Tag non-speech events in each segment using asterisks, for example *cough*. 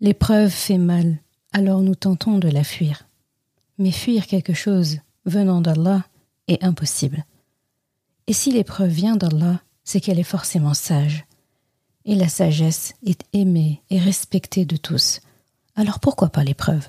L'épreuve fait mal, alors nous tentons de la fuir. Mais fuir quelque chose venant d'Allah est impossible. Et si l'épreuve vient d'Allah, c'est qu'elle est forcément sage. Et la sagesse est aimée et respectée de tous. Alors pourquoi pas l'épreuve?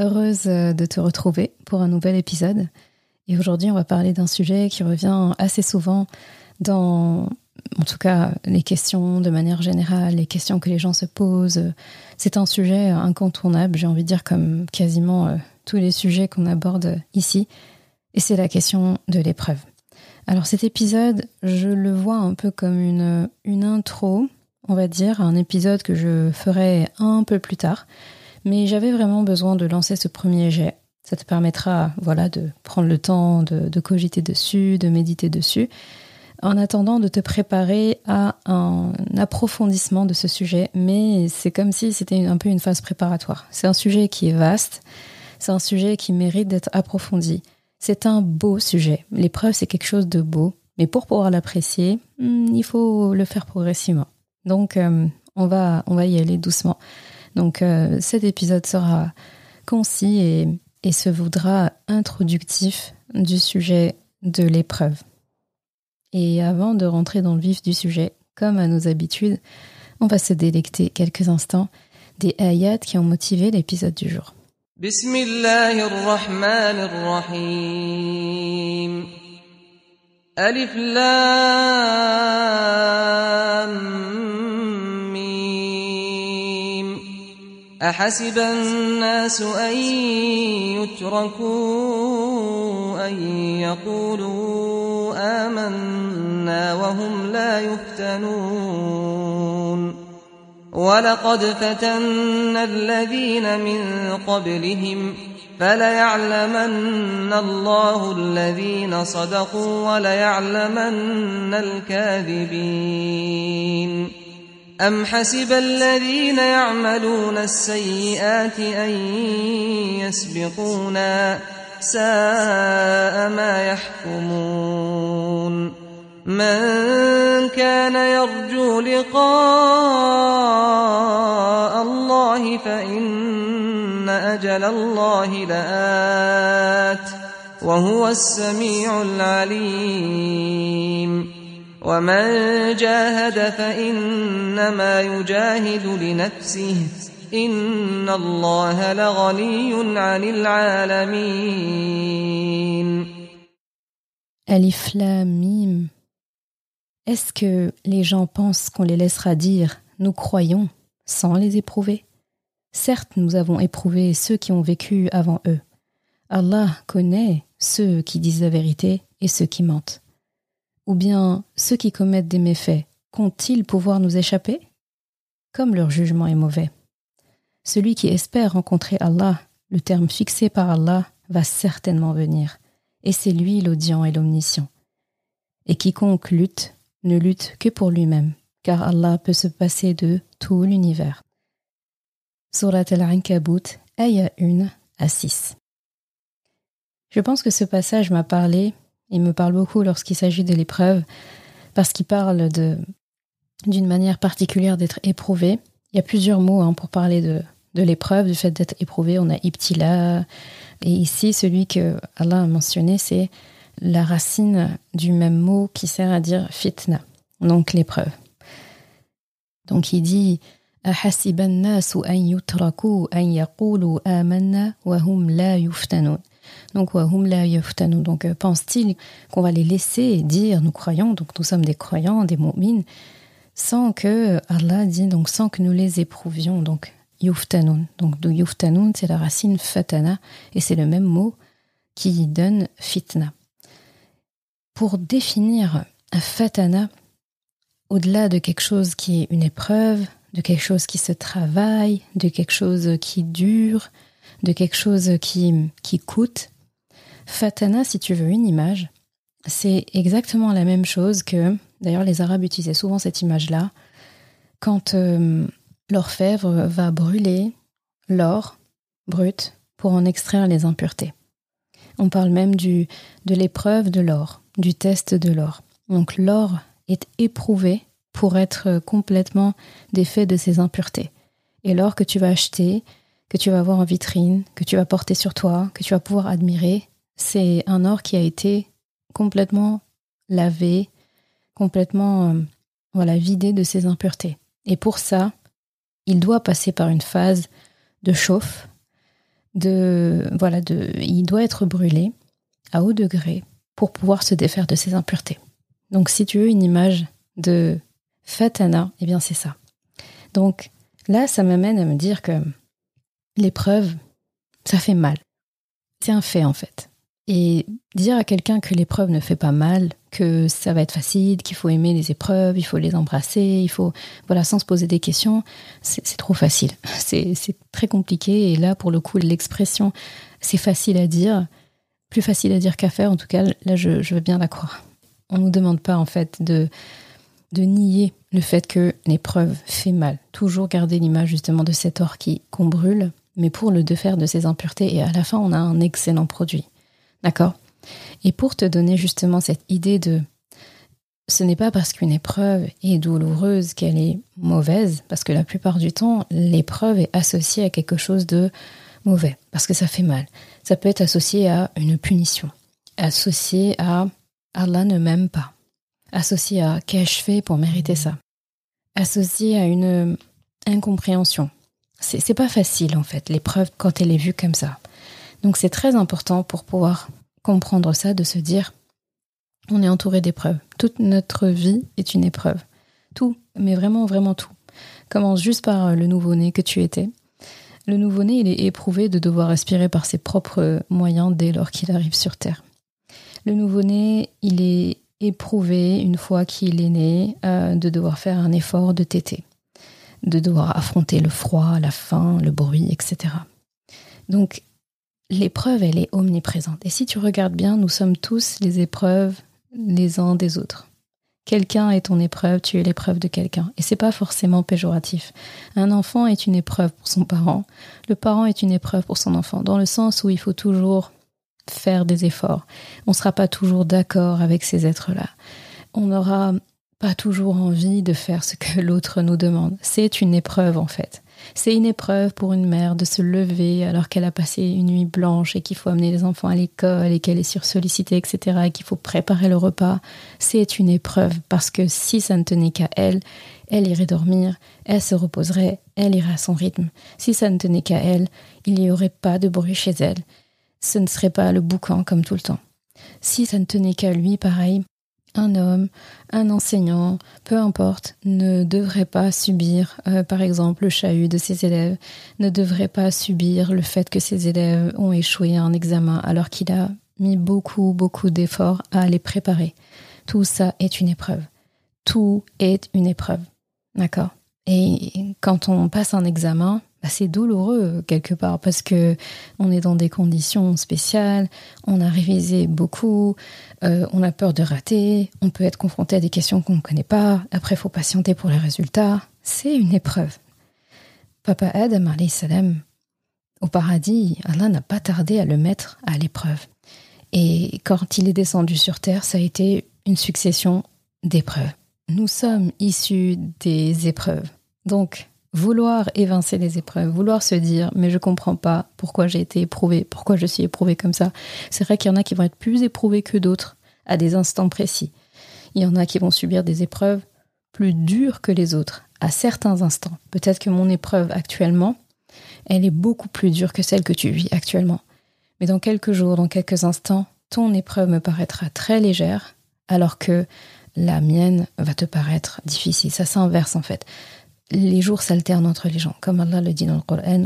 Heureuse euh, de te retrouver pour un nouvel épisode. Et aujourd'hui, on va parler d'un sujet qui revient assez souvent dans, en tout cas, les questions de manière générale, les questions que les gens se posent. C'est un sujet incontournable, j'ai envie de dire, comme quasiment euh, tous les sujets qu'on aborde ici. Et c'est la question de l'épreuve. Alors cet épisode, je le vois un peu comme une, une intro, on va dire, un épisode que je ferai un peu plus tard. Mais j'avais vraiment besoin de lancer ce premier jet. Ça te permettra, voilà, de prendre le temps de, cogiter dessus, de méditer dessus, en attendant de te préparer à un approfondissement de ce sujet. Mais c'est comme si c'était un peu une phase préparatoire. C'est un sujet qui est vaste, c'est un sujet qui mérite d'être approfondi. C'est un beau sujet. L'épreuve, c'est quelque chose de beau. Mais pour pouvoir l'apprécier, hmm, il faut le faire progressivement. Donc, euh, on, va, on va y aller doucement. Donc euh, cet épisode sera concis et, se voudra introductif du sujet de l'épreuve. Et avant de rentrer dans le vif du sujet, comme à nos habitudes, on va se délecter quelques instants des ayats qui ont motivé l'épisode du jour. أحسب الناس أن يتركوا أن يقولوا آمنا وهم لا يفتنون. ولقد فتنا الذين من قبلهم فليعلمن الله الذين صدقوا وليعلمن الكاذبين. أم حسب الذين يعملون السيئات أن يسبقونا ساء ما يحكمون من كان يرجو لقاء الله فإن أجل الله لآت وهو السميع العليم ومن جاهد فإنما يجاهد لنفسه إن الله لغني عن العالمين Alif Lam Mim. Est-ce que les gens pensent qu'on les laissera dire nous croyons sans les éprouver Certes, nous avons éprouvé ceux qui ont vécu avant eux. Allah connaît ceux qui disent la vérité et ceux qui mentent. Ou bien ceux qui commettent des méfaits comptent-ils pouvoir nous échapper? Comme leur jugement est mauvais. Celui qui espère rencontrer Allah, le terme fixé par Allah, va certainement venir, et c'est lui l'audient et l'omniscient. Et quiconque lutte, ne lutte que pour lui-même, car Allah peut se passer de tout l'univers. Surat al-Ankabut, ayah 1 à 6. Je pense que ce passage m'a parlé il me parle beaucoup lorsqu'il s'agit de l'épreuve, parce qu'il parle de d'une manière particulière d'être éprouvé. Il y a plusieurs mots hein, pour parler de, de l'épreuve, du fait d'être éprouvé. On a ibtila. Et ici, celui que Allah a mentionné, c'est la racine du même mot qui sert à dire fitna, donc l'épreuve. Donc il dit donc, donc euh, pense-t-il qu'on va les laisser dire nous croyons, donc nous sommes des croyants, des mu'mines, sans que Allah dit donc sans que nous les éprouvions. Donc yuftanun. Donc yuftanun, c'est la racine fatana et c'est le même mot qui donne fitna. Pour définir un fatana, au-delà de quelque chose qui est une épreuve, de quelque chose qui se travaille, de quelque chose qui dure, de quelque chose qui coûte, fatana, si tu veux une image, c'est exactement la même chose que, d'ailleurs les Arabes utilisaient souvent cette image-là, quand euh, l'orfèvre va brûler l'or brut pour en extraire les impuretés. On parle même du, de l'épreuve de l'or, du test de l'or. Donc l'or est éprouvé pour être complètement défait de ses impuretés. Et l'or que tu vas acheter, que tu vas voir en vitrine, que tu vas porter sur toi, que tu vas pouvoir admirer, c'est un or qui a été complètement lavé, complètement euh, voilà, vidé de ses impuretés. Et pour ça, il doit passer par une phase de chauffe, de voilà, de, il doit être brûlé à haut degré pour pouvoir se défaire de ses impuretés. Donc, si tu veux une image de fatana, eh bien, c'est ça. Donc, là, ça m'amène à me dire que l'épreuve, ça fait mal. C'est un fait, en fait. Et dire à quelqu'un que l'épreuve ne fait pas mal, que ça va être facile, qu'il faut aimer les épreuves, il faut les embrasser, il faut, voilà, sans se poser des questions, c'est trop facile. *laughs* C'est très compliqué. Et là, pour le coup, l'expression, c'est facile à dire, plus facile à dire qu'à faire. En tout cas, là, je, veux bien la croire. On ne nous demande pas, en fait, de, de nier le fait que l'épreuve fait mal. Toujours garder l'image, justement, de cet or qui qu'on brûle, mais pour le défaire de ses impuretés. Et à la fin, on a un excellent produit. D'accord Et pour te donner justement cette idée de ce n'est pas parce qu'une épreuve est douloureuse qu'elle est mauvaise, parce que la plupart du temps, l'épreuve est associée à quelque chose de mauvais, parce que ça fait mal. Ça peut être associé à une punition, associé à Allah ne m'aime pas, associé à qu'ai-je fait pour mériter ça, associé à une incompréhension. C'est pas facile en fait, l'épreuve quand elle est vue comme ça. Donc c'est très important pour pouvoir comprendre ça, de se dire, on est entouré d'épreuves. Toute notre vie est une épreuve. Tout, mais vraiment, vraiment tout. Commence juste par le nouveau-né que tu étais. Le nouveau-né, il est éprouvé de devoir respirer par ses propres moyens dès lors qu'il arrive sur Terre. Le nouveau-né, il est éprouvé, une fois qu'il est né, euh, de devoir faire un effort de téter, de devoir affronter le froid, la faim, le bruit, etc. Donc, l'épreuve, elle est omniprésente. Et si tu regardes bien, nous sommes tous les épreuves les uns des autres. Quelqu'un est ton épreuve, tu es l'épreuve de quelqu'un. Et c'est pas forcément péjoratif. Un enfant est une épreuve pour son parent. Le parent est une épreuve pour son enfant, dans le sens où il faut toujours faire des efforts. On ne sera pas toujours d'accord avec ces êtres-là. On n'aura pas toujours envie de faire ce que *laughs* l'autre nous demande. C'est une épreuve en fait. C'est une épreuve pour une mère de se lever alors qu'elle a passé une nuit blanche et qu'il faut amener les enfants à l'école et qu'elle est sursollicitée, etc. et qu'il faut préparer le repas. C'est une épreuve parce que si ça ne tenait qu'à elle, elle irait dormir, elle se reposerait, elle irait à son rythme. Si ça ne tenait qu'à elle, il n'y aurait pas de bruit chez elle. Ce ne serait pas le boucan comme tout le temps. Si ça ne tenait qu'à lui, pareil, un homme, un enseignant, peu importe, ne devrait pas subir, euh, par exemple, le chahut de ses élèves, ne devrait pas subir le fait que ses élèves ont échoué à un examen alors qu'il a mis beaucoup, beaucoup d'efforts à les préparer. Tout ça est une épreuve. Tout est une épreuve. D'accord? Et quand on passe un examen, c'est douloureux quelque part parce que on est dans des conditions spéciales, on a révisé beaucoup, euh, on a peur de rater, on peut être confronté à des questions qu'on ne connaît pas, après il faut patienter pour les résultats. C'est une épreuve. Papa Adam, salam, au paradis, Allah n'a pas tardé à le mettre à l'épreuve. Et quand il est descendu sur terre, ça a été une succession d'épreuves. Nous sommes issus des épreuves. Donc, vouloir évincer les épreuves, vouloir se dire mais je comprends pas pourquoi j'ai été éprouvé, pourquoi je suis éprouvé comme ça. C'est vrai qu'il y en a qui vont être plus éprouvés que d'autres à des instants précis. Il y en a qui vont subir des épreuves plus dures que les autres à certains instants. Peut-être que mon épreuve actuellement, elle est beaucoup plus dure que celle que tu vis actuellement. Mais dans quelques jours, dans quelques instants, ton épreuve me paraîtra très légère, alors que la mienne va te paraître difficile. Ça s'inverse en fait les jours s'alternent entre les gens, comme Allah le dit dans le Coran,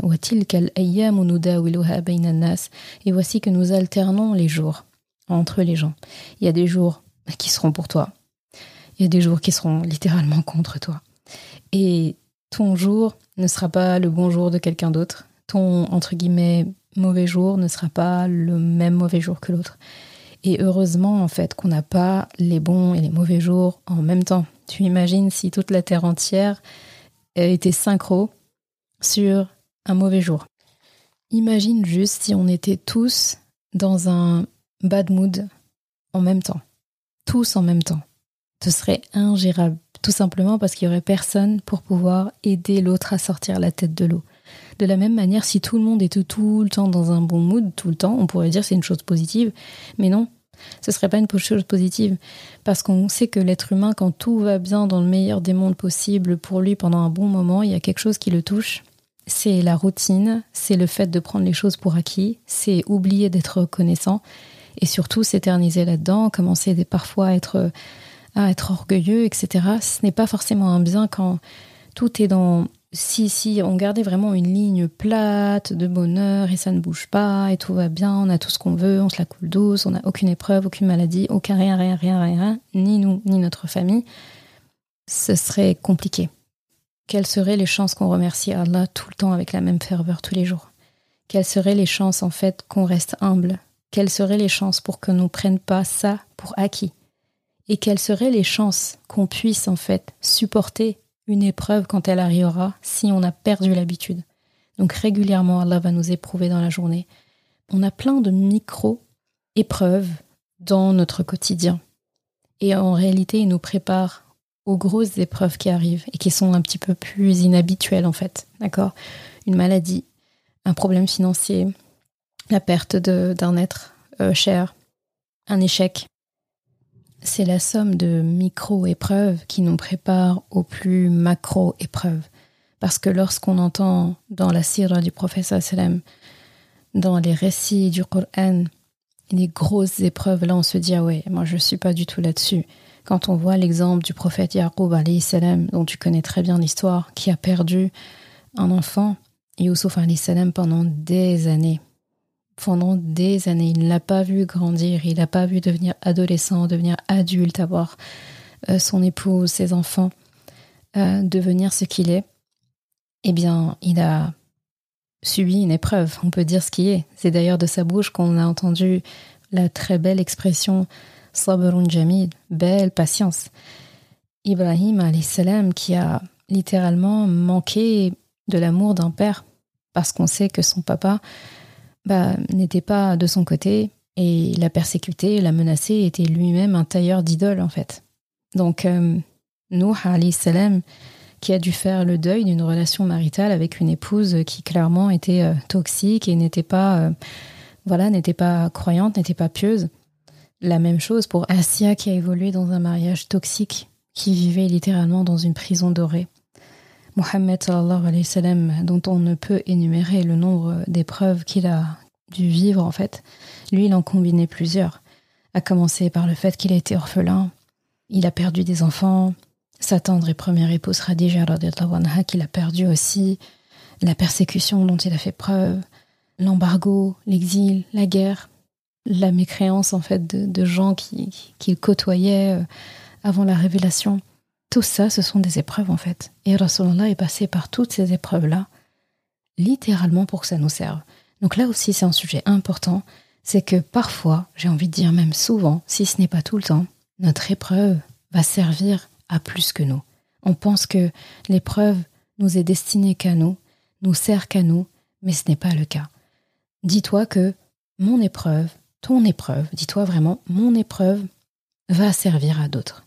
et voici que nous alternons les jours entre les gens. Il y a des jours qui seront pour toi, il y a des jours qui seront littéralement contre toi. Et ton jour ne sera pas le bon jour de quelqu'un d'autre, ton entre guillemets mauvais jour ne sera pas le même mauvais jour que l'autre. Et heureusement en fait qu'on n'a pas les bons et les mauvais jours en même temps. Tu imagines si toute la terre entière était synchro sur un mauvais jour. Imagine juste si on était tous dans un bad mood en même temps. Tous en même temps. Ce serait ingérable. Tout simplement parce qu'il n'y aurait personne pour pouvoir aider l'autre à sortir la tête de l'eau. De la même manière, si tout le monde était tout le temps dans un bon mood, tout le temps, on pourrait dire c'est une chose positive. Mais non, ce serait pas une chose positive. Parce qu'on sait que l'être humain, quand tout va bien dans le meilleur des mondes possibles pour lui pendant un bon moment, il y a quelque chose qui le touche. C'est la routine, c'est le fait de prendre les choses pour acquis, c'est oublier d'être reconnaissant et surtout s'éterniser là-dedans, commencer parfois à être, à être orgueilleux, etc. Ce n'est pas forcément un bien quand tout est dans si, si on gardait vraiment une ligne plate de bonheur et ça ne bouge pas et tout va bien, on a tout ce qu'on veut, on se la coule douce, on n'a aucune épreuve, aucune maladie, aucun rien, rien, rien, rien, ni nous, ni notre famille, ce serait compliqué. Quelles seraient les chances qu'on remercie Allah tout le temps avec la même ferveur tous les jours? Quelles seraient les chances en fait qu'on reste humble? Quelles seraient les chances pour qu'on ne prenne pas ça pour acquis? Et quelles seraient les chances qu'on puisse en fait supporter une épreuve quand elle arrivera si on a perdu l'habitude. Donc régulièrement, Allah va nous éprouver dans la journée. On a plein de micro-épreuves dans notre quotidien. Et en réalité, il nous prépare aux grosses épreuves qui arrivent et qui sont un petit peu plus inhabituelles en fait. D'accord? Une maladie, un problème financier, la perte d'un être euh, cher, un échec, c'est la somme de micro-épreuves qui nous préparent aux plus macro-épreuves. Parce que lorsqu'on entend dans la sira du prophète dans les récits du Coran, les grosses épreuves, là on se dit ah ouais, moi je suis pas du tout là-dessus. Quand on voit l'exemple du prophète Yaqub salam, dont tu connais très bien l'histoire, qui a perdu un enfant, Youssouf salam, pendant des années pendant des années. Il ne l'a pas vu grandir, il n'a pas vu devenir adolescent, devenir adulte, avoir euh, son épouse, ses enfants, euh, devenir ce qu'il est. Eh bien, il a subi une épreuve, on peut dire ce qui est. C'est d'ailleurs de sa bouche qu'on a entendu la très belle expression sabrun jamid, belle patience. Ibrahim salam qui a littéralement manqué de l'amour d'un père parce qu'on sait que son papa bah, n'était pas de son côté et l'a persécuté, l'a menacé, était lui-même un tailleur d'idoles en fait. Donc euh, Nuh salam qui a dû faire le deuil d'une relation maritale avec une épouse qui clairement était euh, toxique et n'était pas euh, voilà, n'était pas croyante, n'était pas pieuse. La même chose pour Asia qui a évolué dans un mariage toxique, qui vivait littéralement dans une prison dorée. Mohammed dont on ne peut énumérer le nombre d'épreuves qu'il a dû vivre en fait, lui il en combinait plusieurs. À commencer par le fait qu'il a été orphelin, il a perdu des enfants, sa tendre et première épouse Khadija anha qu'il a perdu aussi, la persécution dont il a fait preuve, l'embargo, l'exil, la guerre, la mécréance en fait de, gens qu'il qui côtoyait euh, avant la révélation. Tout ça, ce sont des épreuves en fait. Et Rasulallah est passé par toutes ces épreuves-là, littéralement pour que ça nous serve. Donc là aussi, c'est un sujet important, c'est que parfois, j'ai envie de dire même souvent, si ce n'est pas tout le temps, notre épreuve va servir à plus que nous. On pense que l'épreuve nous est destinée qu'à nous, nous sert qu'à nous, mais ce n'est pas le cas. Dis-toi que mon épreuve, ton épreuve, dis-toi vraiment, mon épreuve va servir à d'autres.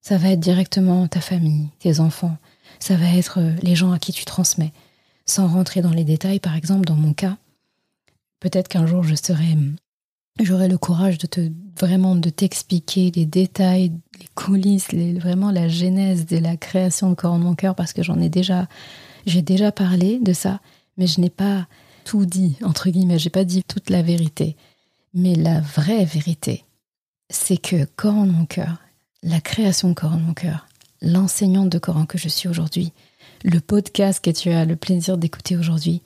Ça va être directement ta famille, tes enfants, Ça va être euh, les gens à qui tu transmets. Sans rentrer dans les détails, par exemple, dans mon cas, peut-être qu'un jour je serai j'aurai le courage de te vraiment de t'expliquer les détails, les coulisses, vraiment la genèse de la création de corps en mon cœur parce que j'en ai déjà j'ai déjà parlé de ça, mais je n'ai pas tout dit entre guillemets, j'ai pas dit toute la vérité. Mais la vraie vérité, c'est que corps en mon cœur, la création de corps en mon cœur, l'enseignante de Coran que je suis aujourd'hui, le podcast que tu as le plaisir d'écouter aujourd'hui,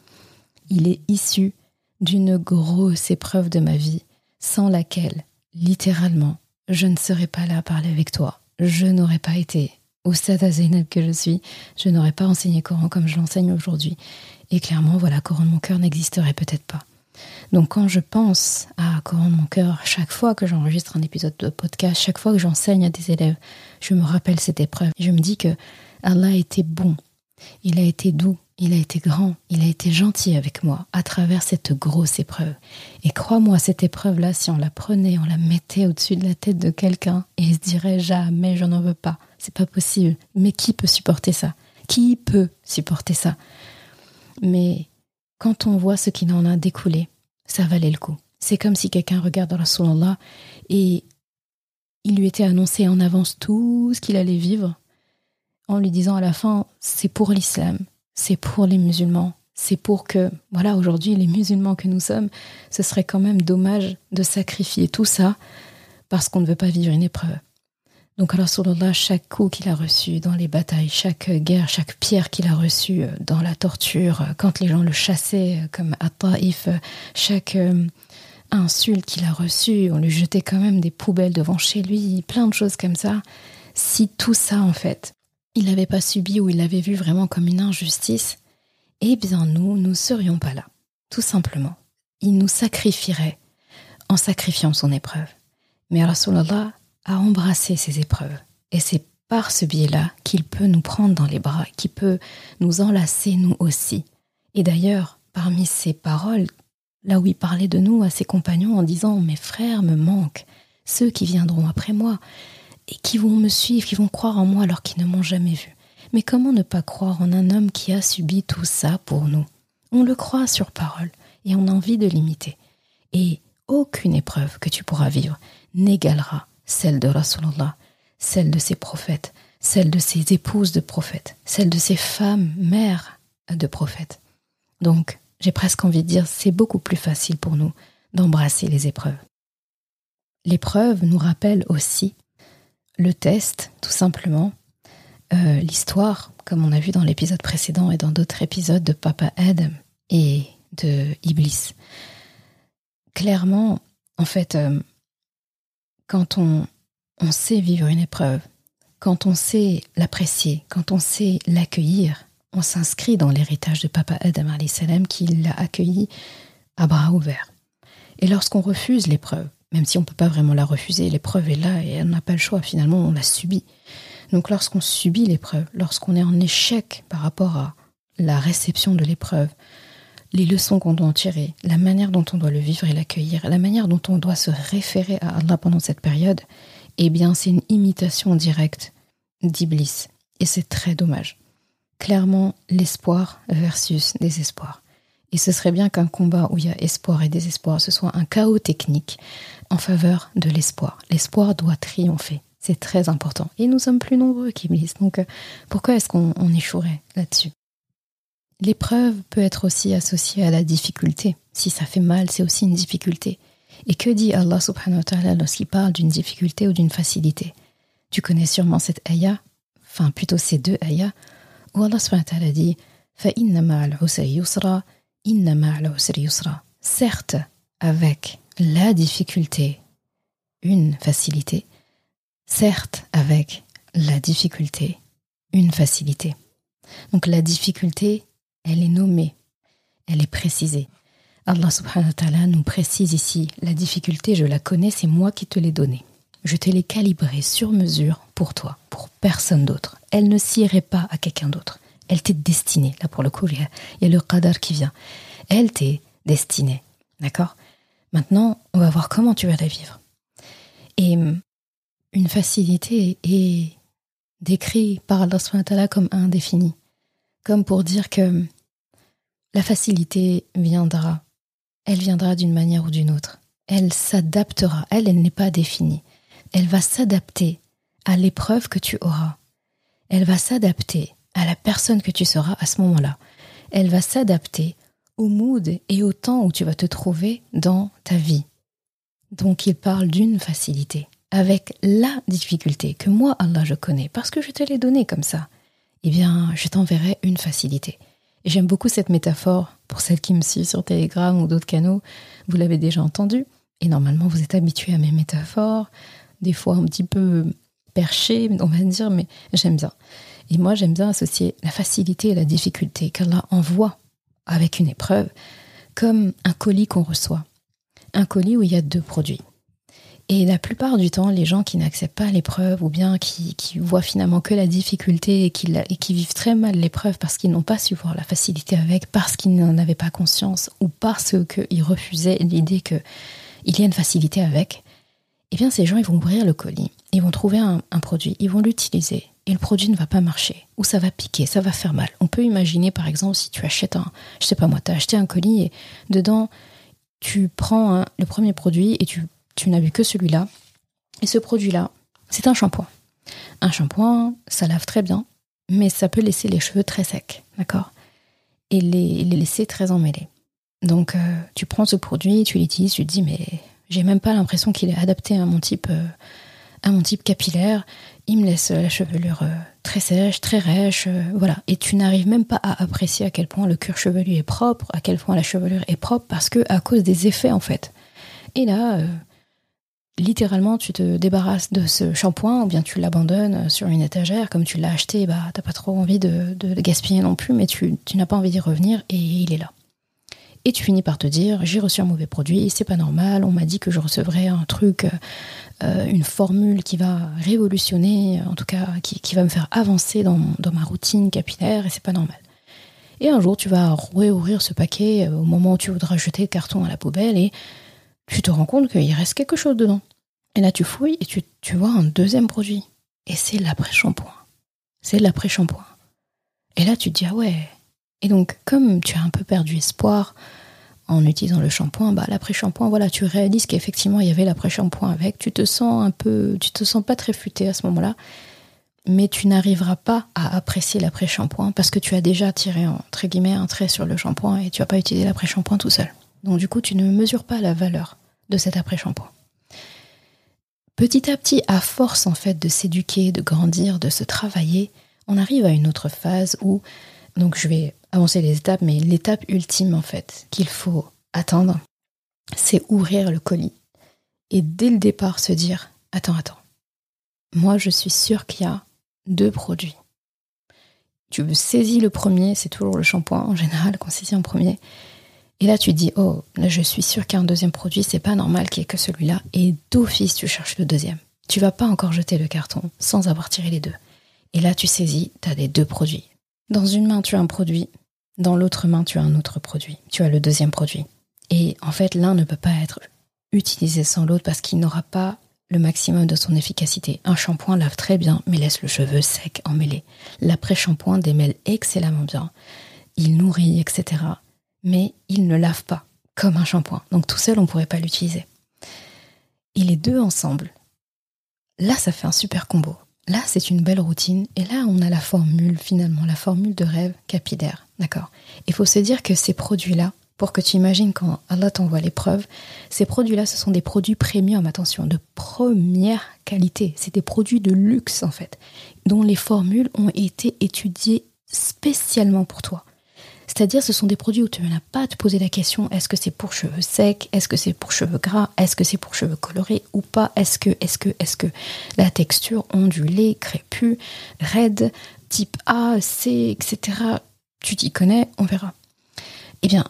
il est issu d'une grosse épreuve de ma vie sans laquelle, littéralement, je ne serais pas là à parler avec toi. Je n'aurais pas été au stade à Zeynep que je suis, je n'aurais pas enseigné Coran comme je l'enseigne aujourd'hui. Et clairement, voilà, Coran de mon cœur n'existerait peut-être pas. Donc quand je pense à de mon cœur, chaque fois que j'enregistre un épisode de podcast, chaque fois que j'enseigne à des élèves, je me rappelle cette épreuve. Je me dis que Allah été bon, il a été doux, il a été grand, il a été gentil avec moi à travers cette grosse épreuve. Et crois-moi, cette épreuve-là, si on la prenait, on la mettait au-dessus de la tête de quelqu'un, et il se dirait jamais, je n'en veux pas, c'est pas possible. Mais qui peut supporter ça? Qui peut supporter ça? Mais quand on voit ce qui en a découlé, ça valait le coup. C'est comme si quelqu'un regarde Rasulallah et il lui était annoncé en avance tout ce qu'il allait vivre en lui disant à la fin, c'est pour l'islam, c'est pour les musulmans. C'est pour que, voilà, aujourd'hui, les musulmans que nous sommes, ce serait quand même dommage de sacrifier tout ça parce qu'on ne veut pas vivre une épreuve. Donc, alors, Allah, chaque coup qu'il a reçu dans les batailles, chaque guerre, chaque pierre qu'il a reçue euh, dans la torture, euh, quand les gens le chassaient, euh, comme à chaque insulte qu'il a reçue, on lui jetait quand même des poubelles devant chez lui, plein de choses comme ça. Si tout ça, en fait, il n'avait pas subi ou il l'avait vu vraiment comme une injustice, eh bien nous, nous ne serions pas là, tout simplement. Il nous sacrifierait en sacrifiant son épreuve. Mais Rasulallah a embrassé ses épreuves. Et c'est par ce biais-là qu'il peut nous prendre dans les bras, qu'il peut nous enlacer nous aussi. Et d'ailleurs, parmi ces paroles, là où il parlait de nous à ses compagnons en disant Mes frères me manquent, ceux qui viendront après moi, et qui vont me suivre, qui vont croire en moi alors qu'ils ne m'ont jamais vu. Mais comment ne pas croire en un homme qui a subi tout ça pour nous? On le croit sur parole et on a envie de l'imiter. Et aucune épreuve que tu pourras vivre n'égalera celle de Rasulullah, celle de ses prophètes, celle de ses épouses de prophètes, celle de ses femmes, mères de prophètes. Donc, j'ai presque envie de dire, c'est beaucoup plus facile pour nous d'embrasser les épreuves. L'épreuve nous rappelle aussi le test, tout simplement, euh, l'histoire, comme on a vu dans l'épisode précédent et dans d'autres épisodes de Papa Adam et de Iblis. Clairement, en fait, euh, quand on, on sait vivre une épreuve, quand on sait l'apprécier, quand on sait l'accueillir, on s'inscrit dans l'héritage de Papa Adam salam qui l'a accueilli à bras ouverts. Et lorsqu'on refuse l'épreuve, même si on ne peut pas vraiment la refuser, l'épreuve est là et on n'a pas le choix, finalement on la subit. Donc lorsqu'on subit l'épreuve, lorsqu'on est en échec par rapport à la réception de l'épreuve, les leçons qu'on doit en tirer, la manière dont on doit le vivre et l'accueillir, la manière dont on doit se référer à Allah pendant cette période, eh bien c'est une imitation directe d'Iblis. Et c'est très dommage. Clairement, l'espoir versus désespoir. Et ce serait bien qu'un combat où il y a espoir et désespoir, ce soit un chaos technique en faveur de l'espoir. L'espoir doit triompher. C'est très important. Et nous sommes plus nombreux qu'Iblis. Donc euh, pourquoi est-ce qu'on échouerait là-dessus? L'épreuve peut être aussi associée à la difficulté. Si ça fait mal, c'est aussi une difficulté. Et que dit Allah subhanahu wa ta'ala lorsqu'il parle d'une difficulté ou d'une facilité? Tu connais sûrement cette ayah, enfin plutôt ces deux ayahs, où Allah subhanahu wa ta'ala dit Certes, avec la difficulté, une facilité. Certes, avec la difficulté, une facilité. Donc la difficulté, elle est nommée, elle est précisée. Allah subhanahu wa ta'ala nous précise ici, la difficulté, je la connais, c'est moi qui te l'ai donnée. Je te l'ai calibrée sur mesure pour toi, pour personne d'autre. Elle ne s'irait pas à quelqu'un d'autre. Elle t'est destinée. Là, pour le coup, il y a, le qadar qui vient. Elle t'est destinée. D'accord? Maintenant, on va voir comment tu vas la vivre. Et hum, une facilité est décrit par Allah comme indéfini, comme pour dire que la facilité viendra, elle viendra d'une manière ou d'une autre, elle s'adaptera, elle, elle n'est pas définie, elle va s'adapter à l'épreuve que tu auras, elle va s'adapter à la personne que tu seras à ce moment-là, elle va s'adapter au mood et au temps où tu vas te trouver dans ta vie. Donc il parle d'une facilité, avec la difficulté que moi, Allah, je connais, parce que je te l'ai donnée comme ça. Eh bien, je t'enverrai une facilité. J'aime beaucoup cette métaphore, pour celles qui me suivent sur Telegram ou d'autres canaux, vous l'avez déjà entendu, et normalement vous êtes habitué à mes métaphores, des fois un petit peu perchées, on va dire, mais j'aime bien. Et moi, j'aime bien associer la facilité et la difficulté qu'Allah envoie avec une épreuve, comme un colis qu'on reçoit. Un colis où il y a deux produits. Et la plupart du temps, les gens qui n'acceptent pas l'épreuve ou bien qui, voient finalement que la difficulté et qui, vivent très mal l'épreuve parce qu'ils n'ont pas su voir la facilité avec, parce qu'ils n'en avaient pas conscience ou parce qu'ils refusaient l'idée qu'il y a une facilité avec, eh bien ces gens, ils vont ouvrir le colis, ils vont trouver un, un produit, ils vont l'utiliser. Et le produit ne va pas marcher. Ou ça va piquer, ça va faire mal. On peut imaginer par exemple si tu achètes un, je sais pas moi, tu as acheté un colis et dedans tu prends le premier produit et tu, tu n'as vu que celui-là. Et ce produit-là, c'est un shampoing. Un shampoing, ça lave très bien, mais ça peut laisser les cheveux très secs, d'accord? Et les, laisser très emmêlés. Donc euh, tu prends ce produit, tu l'utilises, tu te dis mais j'ai même pas l'impression qu'il est adapté à mon type, euh, à mon type capillaire il me laisse la chevelure euh, très sèche, très rêche, euh, voilà. Et tu n'arrives même pas à apprécier à quel point le cuir chevelu est propre, à quel point la chevelure est propre, parce que à cause des effets en fait. Et là, euh, littéralement, tu te débarrasses de ce shampoing, ou bien tu l'abandonnes sur une étagère, comme tu l'as acheté, bah t'as pas trop envie de, de, gaspiller non plus, mais tu, tu n'as pas envie d'y revenir, et il est là. Et tu finis par te dire, j'ai reçu un mauvais produit, c'est pas normal, on m'a dit que je recevrais un truc euh, une formule qui va révolutionner, en tout cas qui, va me faire avancer dans, ma routine capillaire et c'est pas normal. Et un jour, tu vas réouvrir ce paquet euh, au moment où tu voudras jeter le carton à la poubelle et tu te rends compte qu'il reste quelque chose dedans. Et là, tu fouilles et tu, tu vois un deuxième produit. Et c'est l'après-shampoing. C'est l'après-shampoing. Et là, tu te dis, ah ouais. Et donc, comme tu as un peu perdu espoir en utilisant le shampoing, bah, l'après-shampoing, voilà, tu réalises qu'effectivement il y avait l'après-shampoing avec. Tu te sens un peu, tu te sens pas très futé à ce moment-là, mais tu n'arriveras pas à apprécier l'après-shampoing parce que tu as déjà tiré entre guillemets un trait sur le shampoing et tu vas pas utiliser l'après-shampoing tout seul. Donc du coup, tu ne mesures pas la valeur de cet après-shampoing. Petit à petit, à force en fait de s'éduquer, de grandir, de se travailler, on arrive à une autre phase où donc je vais avancer les étapes, mais l'étape ultime en fait qu'il faut atteindre, c'est ouvrir le colis et dès le départ se dire attends, attends, moi je suis sûre qu'il y a deux produits. Tu saisis le premier, c'est toujours le shampoing en général qu'on saisit en premier. Et là tu dis oh, je suis sûre qu'il y a un deuxième produit, c'est pas normal qu'il y ait que celui-là. Et d'office tu cherches le deuxième. Tu vas pas encore jeter le carton sans avoir tiré les deux. Et là tu saisis, tu as les deux produits. Dans une main tu as un produit, dans l'autre main, tu as un autre produit. Tu as le deuxième produit. Et en fait, l'un ne peut pas être utilisé sans l'autre parce qu'il n'aura pas le maximum de son efficacité. Un shampoing lave très bien, mais laisse le cheveu sec, emmêlé. L'après-shampoing démêle excellemment bien. Il nourrit, etc. Mais il ne lave pas, comme un shampoing. Donc tout seul, on ne pourrait pas l'utiliser. Et les deux ensemble, là, ça fait un super combo. Là, c'est une belle routine. Et là, on a la formule, finalement, la formule de rêve capillaire. D'accord Il faut se dire que ces produits-là, pour que tu imagines quand Allah t'envoie l'épreuve, ces produits-là, ce sont des produits premium, attention, de première qualité. C'est des produits de luxe, en fait, dont les formules ont été étudiées spécialement pour toi. C'est-à-dire, ce sont des produits où tu n'as pas à te poser la question est-ce que c'est pour cheveux secs Est-ce que c'est pour cheveux gras Est-ce que c'est pour cheveux colorés ou pas Est-ce que, est-ce que, est-ce que la texture ondulée, crépue, raide, type A, C, etc. Tu t'y connais, on verra. Eh bien,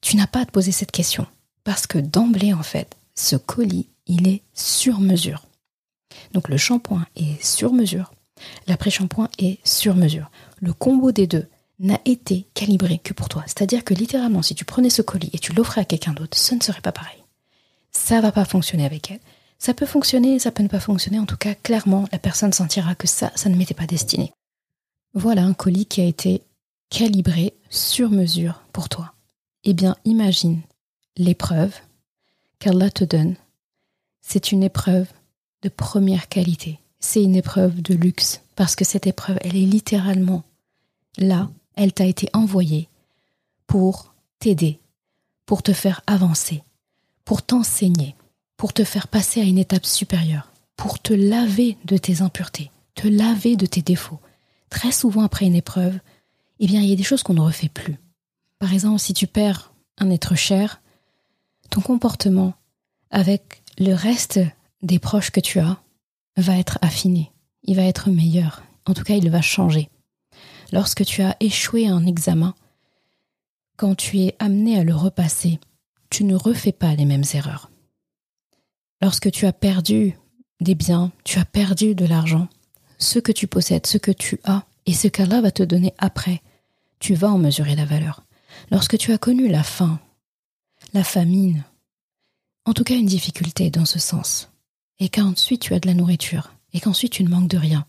tu n'as pas à te poser cette question parce que d'emblée, en fait, ce colis, il est sur mesure. Donc le shampoing est sur mesure, l'après-shampoing est sur mesure. Le combo des deux, n'a été calibré que pour toi. C'est-à-dire que littéralement, si tu prenais ce colis et tu l'offrais à quelqu'un d'autre, ce ne serait pas pareil. Ça va pas fonctionner avec elle. Ça peut fonctionner, ça peut ne pas fonctionner. En tout cas, clairement, la personne sentira que ça, ça ne m'était pas destiné. Voilà un colis qui a été calibré sur mesure pour toi. Eh bien, imagine l'épreuve qu'Allah te donne. C'est une épreuve de première qualité. C'est une épreuve de luxe parce que cette épreuve, elle est littéralement là, elle t'a été envoyée pour t'aider, pour te faire avancer, pour t'enseigner, pour te faire passer à une étape supérieure, pour te laver de tes impuretés, te laver de tes défauts. Très souvent après une épreuve, eh bien, il y a des choses qu'on ne refait plus. Par exemple, si tu perds un être cher, ton comportement avec le reste des proches que tu as va être affiné, il va être meilleur, en tout cas il va changer. Lorsque tu as échoué un examen, quand tu es amené à le repasser, tu ne refais pas les mêmes erreurs. Lorsque tu as perdu des biens, tu as perdu de l'argent, ce que tu possèdes, ce que tu as et ce qu'Allah va te donner après, tu vas en mesurer la valeur. Lorsque tu as connu la faim, la famine, en tout cas une difficulté dans ce sens, et qu'ensuite tu as de la nourriture, et qu'ensuite tu ne manques de rien,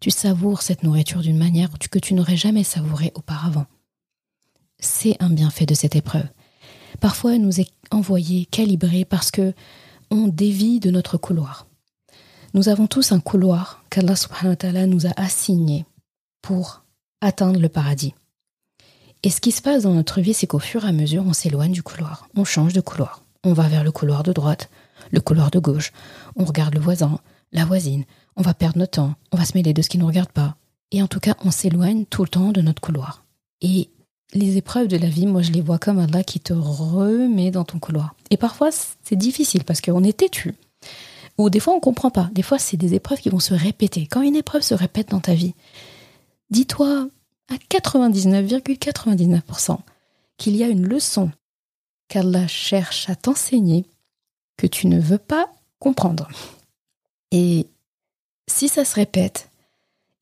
tu savoures cette nourriture d'une manière que tu n'aurais jamais savourée auparavant. C'est un bienfait de cette épreuve. Parfois, elle nous est envoyée, calibrée, parce que on dévie de notre couloir. Nous avons tous un couloir qu'Allah subhanahu wa nous a assigné pour atteindre le paradis. Et ce qui se passe dans notre vie, c'est qu'au fur et à mesure, on s'éloigne du couloir, on change de couloir. On va vers le couloir de droite, le couloir de gauche, on regarde le voisin, la voisine, on va perdre notre temps, on va se mêler de ce qui ne nous regarde pas. Et en tout cas, on s'éloigne tout le temps de notre couloir. Et les épreuves de la vie, moi je les vois comme Allah qui te remet dans ton couloir. Et parfois, c'est difficile parce qu'on est têtu. Ou des fois, on ne comprend pas. Des fois, c'est des épreuves qui vont se répéter. Quand une épreuve se répète dans ta vie, dis-toi à 99,99% qu'il y a une leçon qu'Allah cherche à t'enseigner que tu ne veux pas comprendre. Et si ça se répète,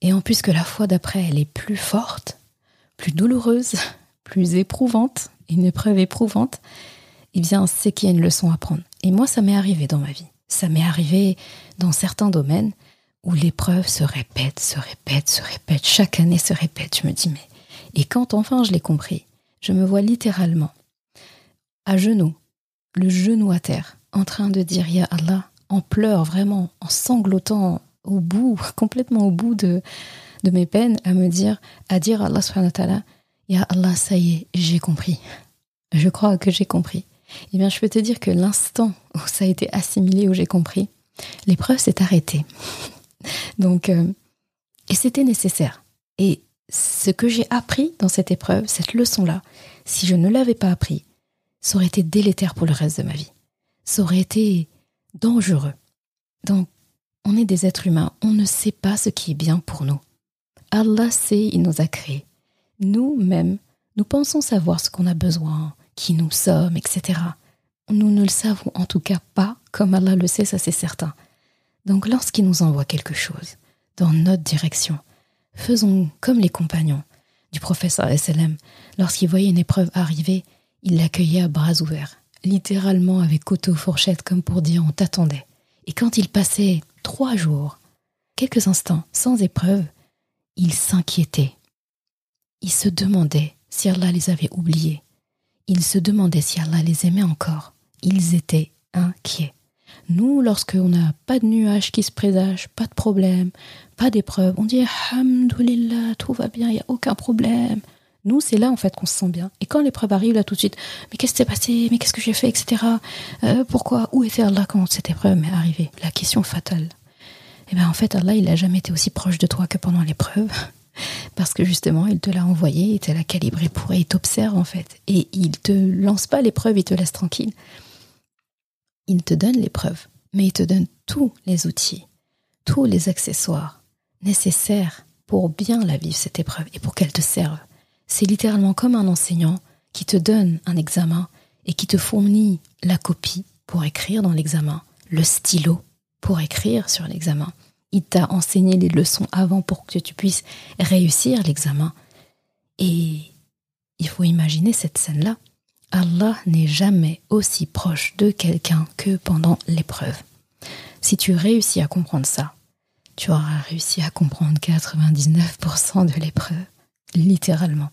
et en plus que la foi d'après elle est plus forte, plus douloureuse, *laughs* plus éprouvante, une épreuve éprouvante, eh bien c'est qu'il y a une leçon à prendre. Et moi ça m'est arrivé dans ma vie. Ça m'est arrivé dans certains domaines où l'épreuve se répète, se répète, se répète, chaque année se répète. Je me dis, mais. Et quand enfin je l'ai compris, je me vois littéralement à genoux, le genou à terre, en train de dire Ya Allah, en pleurs vraiment, en sanglotant au bout, *laughs* complètement au bout de, de mes peines, à me dire, à dire à Allah subhanahu wa ta'ala, Ya Allah, ça y est, j'ai compris. Je crois que j'ai compris. Eh bien, je peux te dire que l'instant où ça a été assimilé, où j'ai compris, l'épreuve s'est arrêtée. *laughs* Donc, euh, et c'était nécessaire. Et ce que j'ai appris dans cette épreuve, cette leçon-là, si je ne l'avais pas appris, ça aurait été délétère pour le reste de ma vie. Ça aurait été dangereux. Donc, on est des êtres humains, on ne sait pas ce qui est bien pour nous. Allah sait, il nous a créés. Nous-mêmes, nous pensons savoir ce qu'on a besoin, qui nous sommes, etc. Nous ne le savons en tout cas pas comme Allah le sait, ça c'est certain. Donc lorsqu'il nous envoie quelque chose dans notre direction, faisons comme les compagnons du professeur SLM. Lorsqu'il voyait une épreuve arriver, il l'accueillait à bras ouverts, littéralement avec couteau fourchette comme pour dire on t'attendait. Et quand il passait trois jours, quelques instants, sans épreuve, il s'inquiétait. Il se demandait si Allah les avait oubliés. Il se demandait si Allah les aimait encore. Ils étaient inquiets. Nous, lorsqu'on n'a pas de nuages qui se présagent, pas de problème, pas d'épreuve, on dit Alhamdulillah, tout va bien, il n'y a aucun problème. Nous, c'est là en fait qu'on se sent bien. Et quand l'épreuve arrive, là tout de suite, mais qu'est-ce qui s'est passé? Mais qu'est-ce que j'ai fait? Etc. Euh, pourquoi? Où était Allah quand cette épreuve m'est arrivée? La question fatale. Eh bien en fait, Allah, il n'a jamais été aussi proche de toi que pendant l'épreuve. *laughs* Parce que justement, il te l'a envoyé, il te l'a calibré pour, et il t'observe en fait. Et il te lance pas l'épreuve, il te laisse tranquille. Il te donne l'épreuve, mais il te donne tous les outils, tous les accessoires nécessaires pour bien la vivre, cette épreuve, et pour qu'elle te serve. C'est littéralement comme un enseignant qui te donne un examen et qui te fournit la copie pour écrire dans l'examen, le stylo pour écrire sur l'examen. Il t'a enseigné les leçons avant pour que tu puisses réussir l'examen. Et il faut imaginer cette scène-là. Allah n'est jamais aussi proche de quelqu'un que pendant l'épreuve. Si tu réussis à comprendre ça, tu auras réussi à comprendre 99% de l'épreuve, littéralement.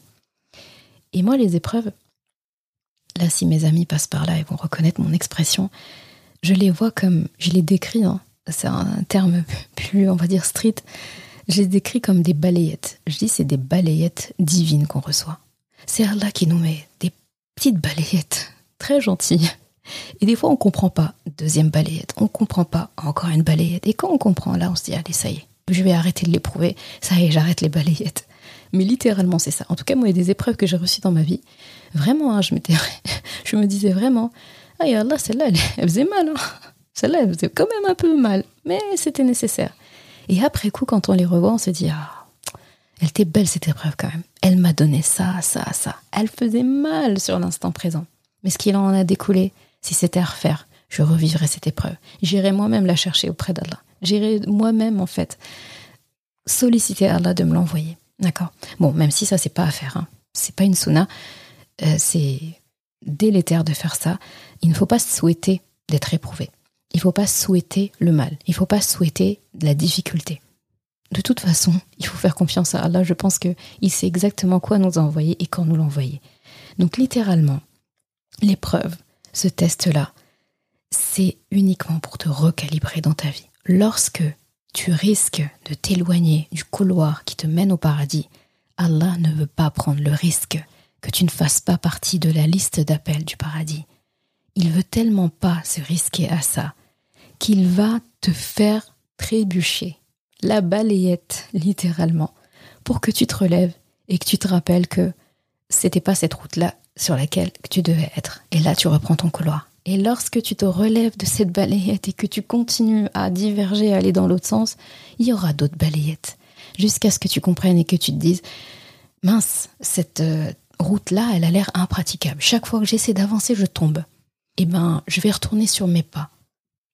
Et moi, les épreuves, là, si mes amis passent par là, ils vont reconnaître mon expression, je les vois comme, je les décris, hein, c'est un terme *laughs* plus, on va dire, street, je les décris comme des balayettes. Je dis c'est des balayettes divines qu'on reçoit. C'est Allah qui nous met des petites balayettes, très gentilles. Et des fois, on comprend pas. Deuxième balayette, on comprend pas. Encore une balayette. Et quand on comprend, là, on se dit, allez, ça y est, je vais arrêter de l'éprouver. Ça y est, j'arrête les balayettes. Mais littéralement, c'est ça. En tout cas, moi, il y a des épreuves que j'ai reçues dans ma vie. Vraiment, hein, je, *laughs* me disais vraiment, ah, Allah, celle-là, elle, faisait mal. Hein. Celle-là, elle faisait quand même un peu mal. Mais c'était nécessaire. Et après coup, quand on les revoit, on se dit, ah, elle était belle cette épreuve quand même. Elle m'a donné ça, ça, ça. Elle faisait mal sur l'instant présent. Mais ce qu'il en a découlé, si c'était à refaire, je revivrais cette épreuve. J'irais moi-même la chercher auprès d'Allah. J'irais moi-même, en fait, solliciter Allah de me l'envoyer. D'accord Bon, même si ça, c'est pas à faire. Hein. C'est pas une sunna. Euh, c'est délétère de faire ça. Il ne faut pas souhaiter d'être éprouvé. Il ne faut pas souhaiter le mal. Il ne faut pas souhaiter la difficulté. De toute façon, il faut faire confiance à Allah. Je pense qu'il sait exactement quoi nous envoyer et quand nous l'envoyer. Donc littéralement, l'épreuve, ce test-là, c'est uniquement pour te recalibrer dans ta vie. Lorsque tu risques de t'éloigner du couloir qui te mène au paradis, Allah ne veut pas prendre le risque que tu ne fasses pas partie de la liste d'appels du paradis. Il veut tellement pas se risquer à ça qu'il va te faire trébucher, la balayette littéralement, pour que tu te relèves et que tu te rappelles que c'était pas cette route-là sur laquelle tu devais être. Et là, tu reprends ton couloir. Et lorsque tu te relèves de cette balayette et que tu continues à diverger, à aller dans l'autre sens, il y aura d'autres balayettes. Jusqu'à ce que tu comprennes et que tu te dises, mince, cette euh, route-là, elle a l'air impraticable. Chaque fois que j'essaie d'avancer, je tombe. Eh ben, je vais retourner sur mes pas,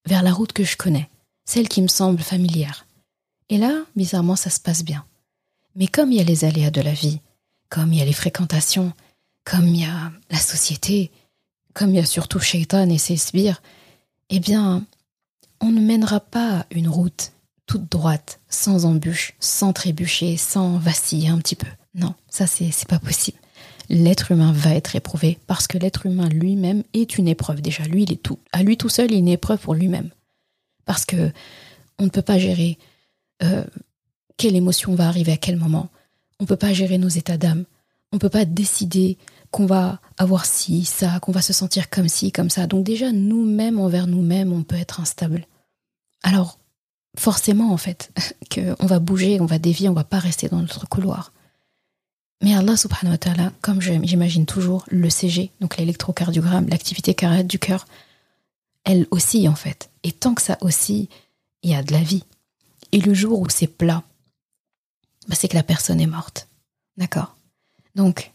vers la route que je connais, celle qui me semble familière. Et là, bizarrement, ça se passe bien. Mais comme il y a les aléas de la vie, comme il y a les fréquentations, comme il y a la société, comme il y a surtout Shaitan et ses sbires, eh bien, on ne mènera pas une route toute droite, sans embûche, sans trébucher, sans vaciller un petit peu. Non, ça c'est pas possible. L'être humain va être éprouvé parce que l'être humain lui-même est une épreuve déjà. Lui, il est tout. À lui tout seul, il est une épreuve pour lui-même. Parce que on ne peut pas gérer euh, quelle émotion va arriver à quel moment. On ne peut pas gérer nos états d'âme. On ne peut pas décider qu'on va avoir ci, ça, qu'on va se sentir comme ci, comme ça. Donc déjà, nous-mêmes, envers nous-mêmes, on peut être instable. Alors, forcément, en fait, *laughs* qu'on va bouger, on va dévier, on va pas rester dans notre couloir. Mais Allah subhanahu wa ta'ala, comme j'imagine toujours, le CG, donc l'électrocardiogramme, l'activité cardiaque du cœur, elle oscille en fait. Et tant que ça oscille, il y a de la vie. Et le jour où c'est plat, bah, c'est que la personne est morte. D'accord? Donc,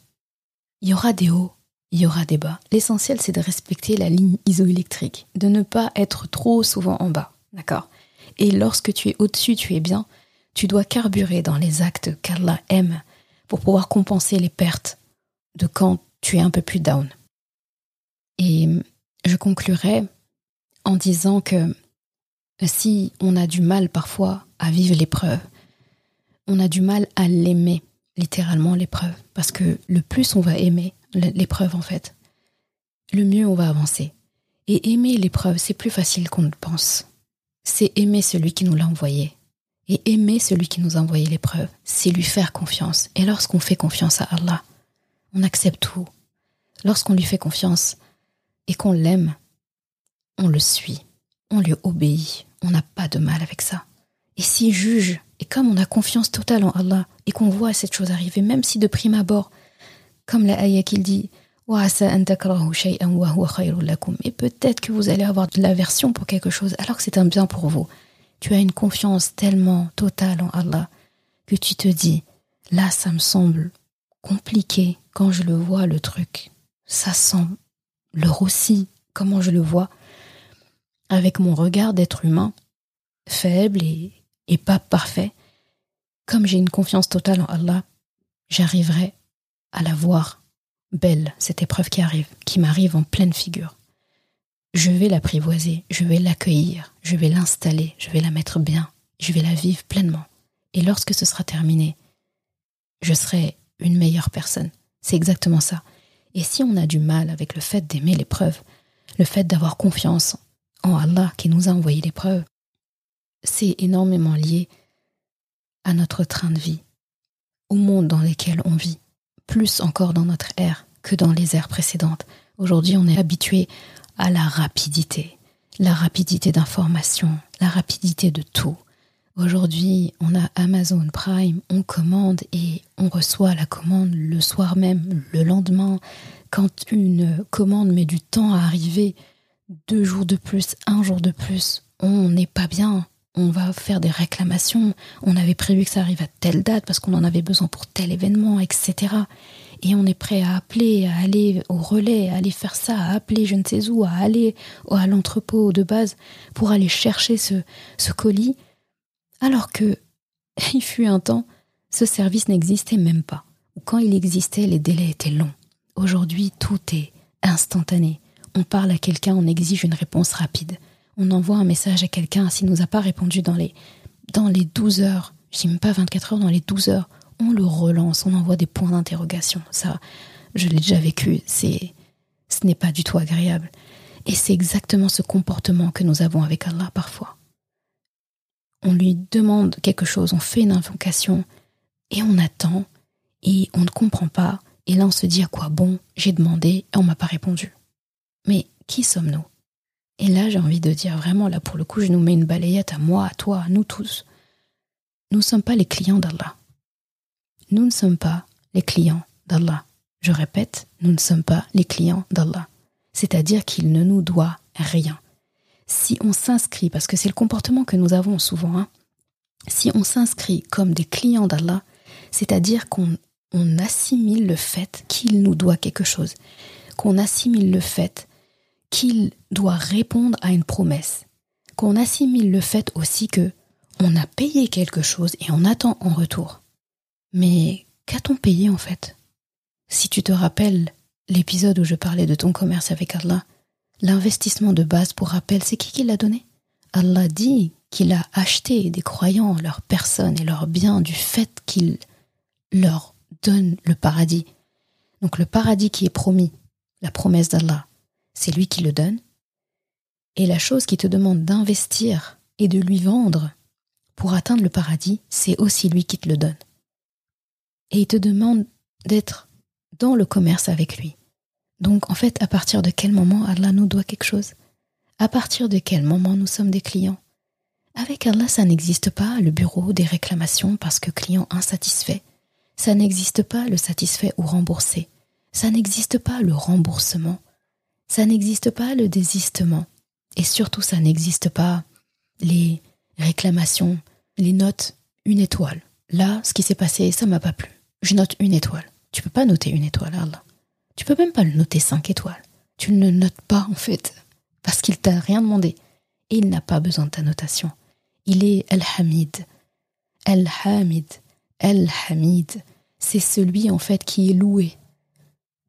il y aura des hauts, il y aura des bas. L'essentiel, c'est de respecter la ligne isoélectrique, de ne pas être trop souvent en bas, d'accord? Et lorsque tu es au-dessus, tu es bien, tu dois carburer dans les actes qu'Allah aime pour pouvoir compenser les pertes de quand tu es un peu plus down. Et je conclurai en disant que si on a du mal parfois à vivre l'épreuve, on a du mal à l'aimer littéralement l'épreuve. Parce que le plus on va aimer l'épreuve, en fait, le mieux on va avancer. Et aimer l'épreuve, c'est plus facile qu'on ne pense. C'est aimer celui qui nous l'a envoyé. Et aimer celui qui nous a envoyé l'épreuve, c'est lui faire confiance. Et lorsqu'on fait confiance à Allah, on accepte tout. Lorsqu'on lui fait confiance et qu'on l'aime, on le suit, on lui obéit. On n'a pas de mal avec ça. Et s'il juge, et comme on a confiance totale en Allah, et qu'on voit cette chose arriver, même si de prime abord, comme la ayah qu'il dit, et peut-être que vous allez avoir de l'aversion pour quelque chose, alors que c'est un bien pour vous. Tu as une confiance tellement totale en Allah que tu te dis, là, ça me semble compliqué quand je le vois, le truc. Ça semble le aussi, comment je le vois, avec mon regard d'être humain, faible et, et pas parfait, comme j'ai une confiance totale en Allah, j'arriverai à la voir belle, cette épreuve qui arrive, qui m'arrive en pleine figure. je vais l'apprivoiser, je vais l'accueillir, je vais l'installer, je vais la mettre bien, je vais la vivre pleinement. Et lorsque ce sera terminé, je serai une meilleure personne. C'est exactement ça. Et si on a du mal avec le fait d'aimer l'épreuve, le fait d'avoir confiance en Allah qui nous a envoyé l'épreuve, c'est énormément lié à notre train de vie, au monde dans lequel on vit, plus encore dans notre ère que dans les ères précédentes. Aujourd'hui, on est habitué à la rapidité, la rapidité d'information, la rapidité de tout. Aujourd'hui, on a Amazon Prime, on commande et on reçoit la commande le soir même, le lendemain. Quand une commande met du temps à arriver, deux jours de plus, un jour de plus, on n'est pas bien. On va faire des réclamations. On avait prévu que ça arrive à telle date parce qu'on en avait besoin pour tel événement, etc et on est prêt à appeler, à aller au relais, à aller faire ça, à appeler je ne sais où, à aller à l'entrepôt de base pour aller chercher ce, colis, alors que *laughs* il fut un temps, ce service n'existait même pas. Quand il existait, les délais étaient longs. Aujourd'hui, tout est instantané. On parle à quelqu'un, on exige une réponse rapide. On envoie un message à quelqu'un, s'il nous a pas répondu dans les, dans les 12 heures, je même pas 24 heures, dans les 12 heures, on le relance, on envoie des points d'interrogation. Ça, je l'ai déjà vécu, c'est, ce n'est pas du tout agréable. Et c'est exactement ce comportement que nous avons avec Allah parfois. On lui demande quelque chose, on fait une invocation, et on attend, et on ne comprend pas, et là on se dit à quoi bon, j'ai demandé, et on m'a pas répondu. Mais qui sommes-nous? Et là j'ai envie de dire vraiment, là pour le coup, je nous mets une balayette à moi, à toi, à nous tous. Nous ne sommes pas les clients d'Allah. Nous ne sommes pas les clients d'Allah. Je répète, nous ne sommes pas les clients d'Allah. C'est-à-dire qu'il ne nous doit rien. Si on s'inscrit, parce que c'est le comportement que nous avons souvent, hein, si on s'inscrit comme des clients d'Allah, c'est-à-dire qu'on assimile le fait qu'il nous doit quelque chose, qu'on assimile le fait qu'il doit répondre à une promesse, qu'on assimile le fait aussi que on a payé quelque chose et on attend en retour. Mais qu'a-t-on payé en fait? Si tu te rappelles l'épisode où je parlais de ton commerce avec Allah, l'investissement de base pour rappel, c'est qui qui l'a donné? Allah dit qu'il a acheté des croyants, leurs personnes et leurs biens du fait qu'il leur donne le paradis. Donc le paradis qui est promis, la promesse d'Allah, c'est lui qui le donne. Et la chose qui te demande d'investir et de lui vendre pour atteindre le paradis, c'est aussi lui qui te le donne et il te demande d'être dans le commerce avec lui. Donc en fait, à partir de quel moment Allah nous doit quelque chose? À partir de quel moment nous sommes des clients? Avec Allah, ça n'existe pas le bureau des réclamations parce que client insatisfait. Ça n'existe pas le satisfait ou remboursé. Ça n'existe pas le remboursement. Ça n'existe pas le désistement. Et surtout, ça n'existe pas les réclamations, les notes, une étoile. Là, ce qui s'est passé, ça m'a pas plu je note une étoile. Tu peux pas noter une étoile, Allah. Tu peux même pas le noter cinq étoiles. Tu ne le notes pas, en fait, parce qu'il t'a rien demandé. Et il n'a pas besoin de ta notation. Il est El-Hamid. El-Hamid. El-Hamid. C'est celui, en fait, qui est loué.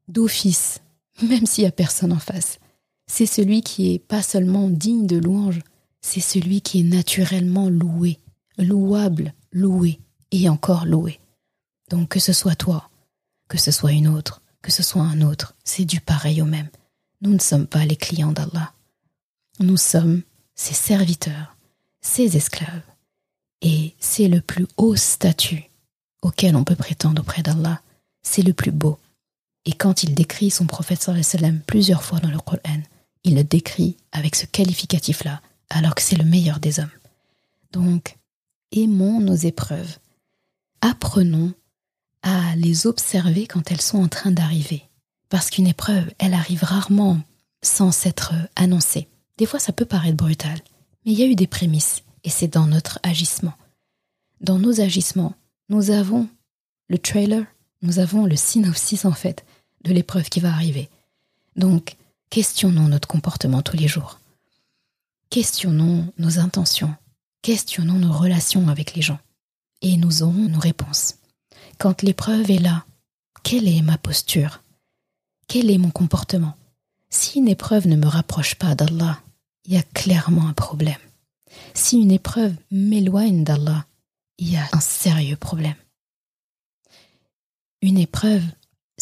D'office, même s'il y a personne en face. C'est celui qui est pas seulement digne de louange, c'est celui qui est naturellement loué, louable, loué et encore loué. Donc que ce soit toi, que ce soit une autre, que ce soit un autre, c'est du pareil au même. Nous ne sommes pas les clients d'Allah. Nous sommes ses serviteurs, ses esclaves. Et c'est le plus haut statut auquel on peut prétendre auprès d'Allah. C'est le plus beau. Et quand il décrit son prophète sallam plusieurs fois dans le Coran, il le décrit avec ce qualificatif-là, alors que c'est le meilleur des hommes. Donc, aimons nos épreuves. Apprenons à les observer quand elles sont en train d'arriver. Parce qu'une épreuve, elle arrive rarement sans s'être annoncée. Des fois, ça peut paraître brutal, mais il y a eu des prémices, et c'est dans notre agissement. Dans nos agissements, nous avons le trailer, nous avons le synopsis en fait de l'épreuve qui va arriver. Donc, questionnons notre comportement tous les jours. Questionnons nos intentions, questionnons nos relations avec les gens, et nous aurons nos réponses. Quand l'épreuve est là, quelle est ma posture? Quel est mon comportement? Si une épreuve ne me rapproche pas d'Allah, il y a clairement un problème. Si une épreuve m'éloigne d'Allah, il y a un sérieux problème. Une épreuve,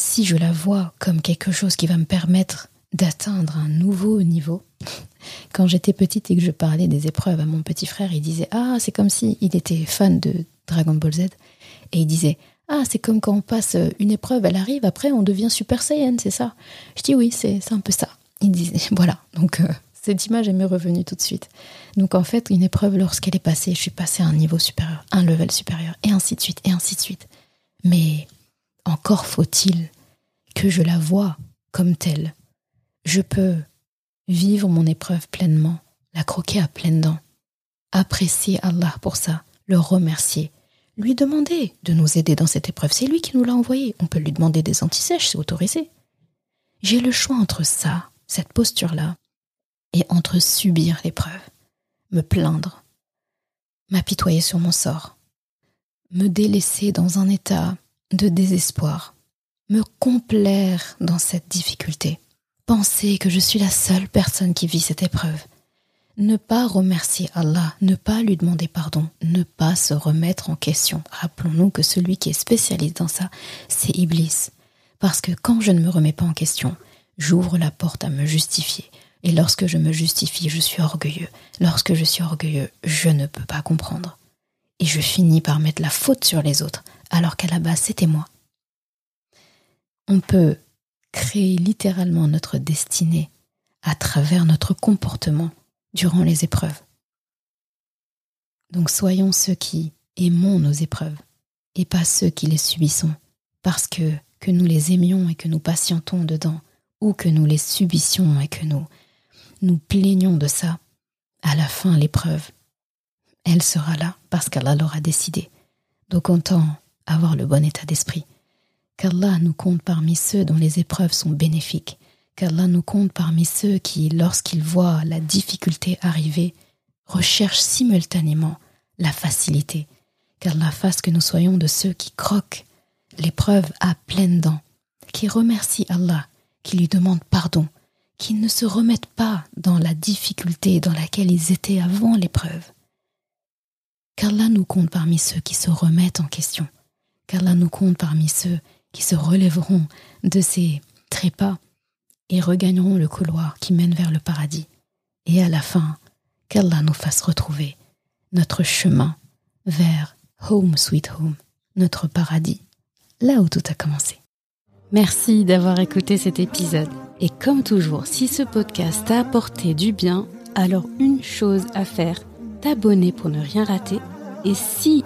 si je la vois comme quelque chose qui va me permettre d'atteindre un nouveau niveau, quand j'étais petite et que je parlais des épreuves à mon petit frère, il disait Ah, c'est comme si il était fan de Dragon Ball Z. Et il disait Ah, c'est comme quand on passe une épreuve, elle arrive, après on devient Super Saiyan, c'est ça Je dis Oui, c'est un peu ça. Il disait *laughs* Voilà. Donc, euh, cette image est m'est revenue tout de suite. Donc, en fait, une épreuve, lorsqu'elle est passée, je suis passée à un niveau supérieur, un level supérieur, et ainsi de suite, et ainsi de suite. Mais encore faut-il que je la vois comme telle. Je peux vivre mon épreuve pleinement, la croquer à pleines dents, apprécier Allah pour ça, le remercier, lui demander de nous aider dans cette épreuve. C'est lui qui nous l'a envoyé. On peut lui demander des antisèches, c'est autorisé. J'ai le choix entre ça, cette posture-là, et entre subir l'épreuve, me plaindre, m'apitoyer sur mon sort, me délaisser dans un état de désespoir, me complaire dans cette difficulté, penser que je suis la seule personne qui vit cette épreuve, ne pas remercier Allah, ne pas lui demander pardon, ne pas se remettre en question. Rappelons-nous que celui qui est spécialiste dans ça, c'est Iblis. Parce que quand je ne me remets pas en question, j'ouvre la porte à me justifier. Et lorsque je me justifie, je suis orgueilleux. Lorsque je suis orgueilleux, je ne peux pas comprendre. Et je finis par mettre la faute sur les autres, alors qu'à la base, c'était moi. On peut créer littéralement notre destinée à travers notre comportement durant les épreuves. Donc soyons ceux qui aimons nos épreuves et pas ceux qui les subissons, parce que que nous les aimions et que nous patientons dedans, ou que nous les subissions et que nous nous plaignons de ça, à la fin l'épreuve, elle sera là parce qu'Allah l'aura décidé. Donc autant avoir le bon état d'esprit, qu'Allah nous compte parmi ceux dont les épreuves sont bénéfiques, qu'Allah nous compte parmi ceux qui, lorsqu'ils voient la difficulté arriver, recherchent simultanément la facilité, qu'Allah fasse que nous soyons de ceux qui croquent l'épreuve à pleines dents, qui remercient Allah, qui lui demandent pardon, qui ne se remettent pas dans la difficulté dans laquelle ils étaient avant l'épreuve. Qu'Allah nous compte parmi ceux qui se remettent en question, qu'Allah nous compte parmi ceux qui se relèveront de ces trépas et regagneront le couloir qui mène vers le paradis. Et à la fin, qu'Allah nous fasse retrouver notre chemin vers Home Sweet Home, notre paradis, là où tout a commencé. Merci d'avoir écouté cet épisode. Et comme toujours, si ce podcast t'a apporté du bien, alors une chose à faire, t'abonner pour ne rien rater. Et si